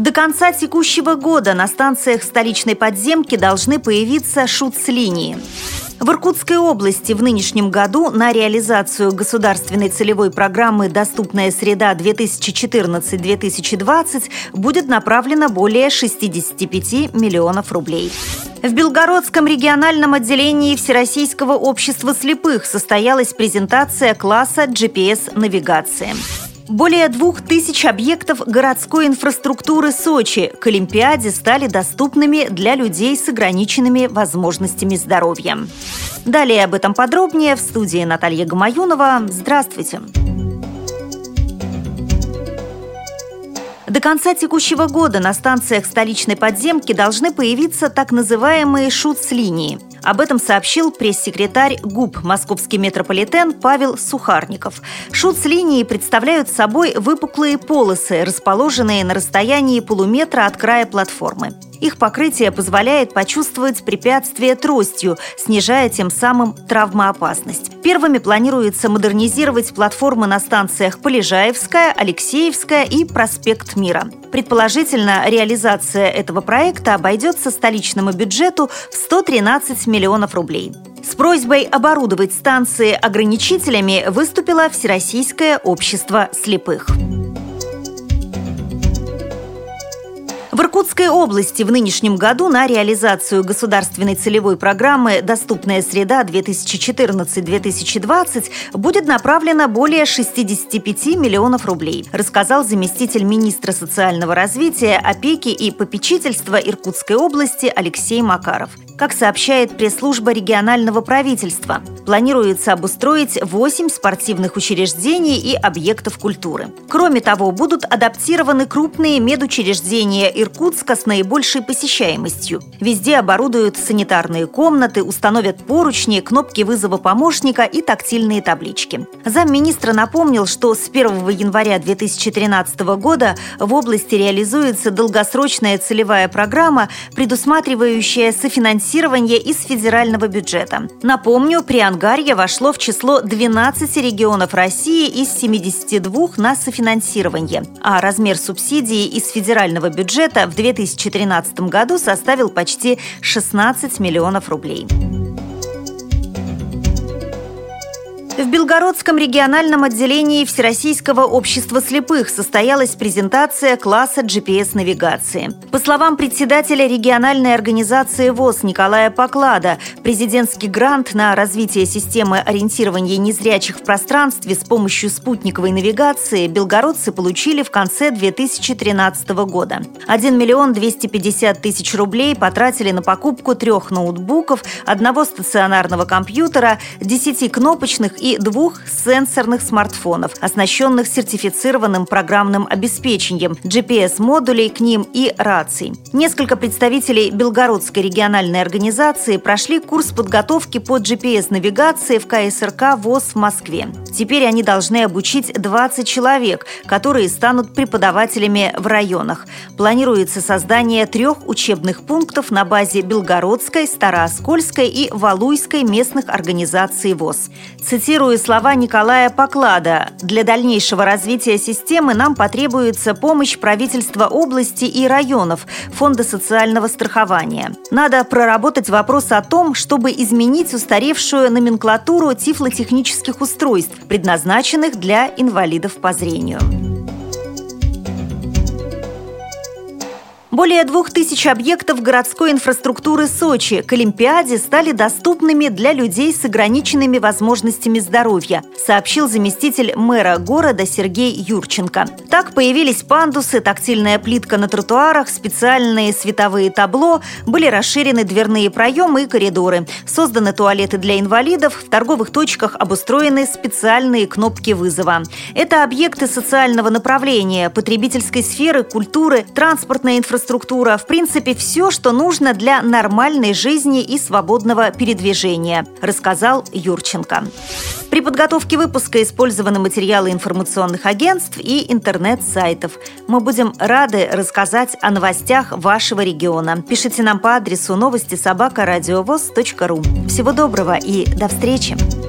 До конца текущего года на станциях столичной подземки должны появиться шуц-линии. В Иркутской области в нынешнем году на реализацию государственной целевой программы «Доступная среда 2014-2020» будет направлено более 65 миллионов рублей. В Белгородском региональном отделении Всероссийского общества слепых состоялась презентация класса GPS-навигации. Более двух тысяч объектов городской инфраструктуры Сочи к Олимпиаде стали доступными для людей с ограниченными возможностями здоровья. Далее об этом подробнее в студии Наталья Гамаюнова. Здравствуйте! До конца текущего года на станциях столичной подземки должны появиться так называемые шуц-линии – об этом сообщил пресс-секретарь ГУП «Московский метрополитен» Павел Сухарников. Шуц-линии представляют собой выпуклые полосы, расположенные на расстоянии полуметра от края платформы. Их покрытие позволяет почувствовать препятствие тростью, снижая тем самым травмоопасность. Первыми планируется модернизировать платформы на станциях Полежаевская, Алексеевская и Проспект Мира. Предположительно, реализация этого проекта обойдется столичному бюджету в 113 миллионов рублей. С просьбой оборудовать станции ограничителями выступило Всероссийское общество слепых. В Иркутской области в нынешнем году на реализацию государственной целевой программы «Доступная среда 2014-2020» будет направлено более 65 миллионов рублей, рассказал заместитель министра социального развития, опеки и попечительства Иркутской области Алексей Макаров. Как сообщает пресс-служба регионального правительства, планируется обустроить 8 спортивных учреждений и объектов культуры. Кроме того, будут адаптированы крупные медучреждения Иркутска с наибольшей посещаемостью. Везде оборудуют санитарные комнаты, установят поручни, кнопки вызова помощника и тактильные таблички. Замминистра напомнил, что с 1 января 2013 года в области реализуется долгосрочная целевая программа, предусматривающая софинансирование финансирование из федерального бюджета. Напомню, Приангарье вошло в число 12 регионов России из 72 на софинансирование, а размер субсидии из федерального бюджета в 2013 году составил почти 16 миллионов рублей. В Белгородском региональном отделении Всероссийского общества слепых состоялась презентация класса GPS-навигации. По словам председателя региональной организации ВОЗ Николая Поклада, президентский грант на развитие системы ориентирования незрячих в пространстве с помощью спутниковой навигации белгородцы получили в конце 2013 года. 1 миллион 250 тысяч рублей потратили на покупку трех ноутбуков, одного стационарного компьютера, 10 кнопочных двух сенсорных смартфонов, оснащенных сертифицированным программным обеспечением, GPS-модулей к ним и раций. Несколько представителей Белгородской региональной организации прошли курс подготовки по GPS-навигации в КСРК ВОЗ в Москве. Теперь они должны обучить 20 человек, которые станут преподавателями в районах. Планируется создание трех учебных пунктов на базе Белгородской, Старооскольской и Валуйской местных организаций ВОЗ. Цитирую Цитирую слова Николая Поклада. «Для дальнейшего развития системы нам потребуется помощь правительства области и районов, Фонда социального страхования. Надо проработать вопрос о том, чтобы изменить устаревшую номенклатуру тифлотехнических устройств, предназначенных для инвалидов по зрению». Более двух тысяч объектов городской инфраструктуры Сочи к Олимпиаде стали доступными для людей с ограниченными возможностями здоровья, сообщил заместитель мэра города Сергей Юрченко. Так появились пандусы, тактильная плитка на тротуарах, специальные световые табло, были расширены дверные проемы и коридоры, созданы туалеты для инвалидов, в торговых точках обустроены специальные кнопки вызова. Это объекты социального направления, потребительской сферы, культуры, транспортной инфраструктуры, инфраструктура, в принципе, все, что нужно для нормальной жизни и свободного передвижения, рассказал Юрченко. При подготовке выпуска использованы материалы информационных агентств и интернет-сайтов. Мы будем рады рассказать о новостях вашего региона. Пишите нам по адресу новости собака ру. Всего доброго и до встречи!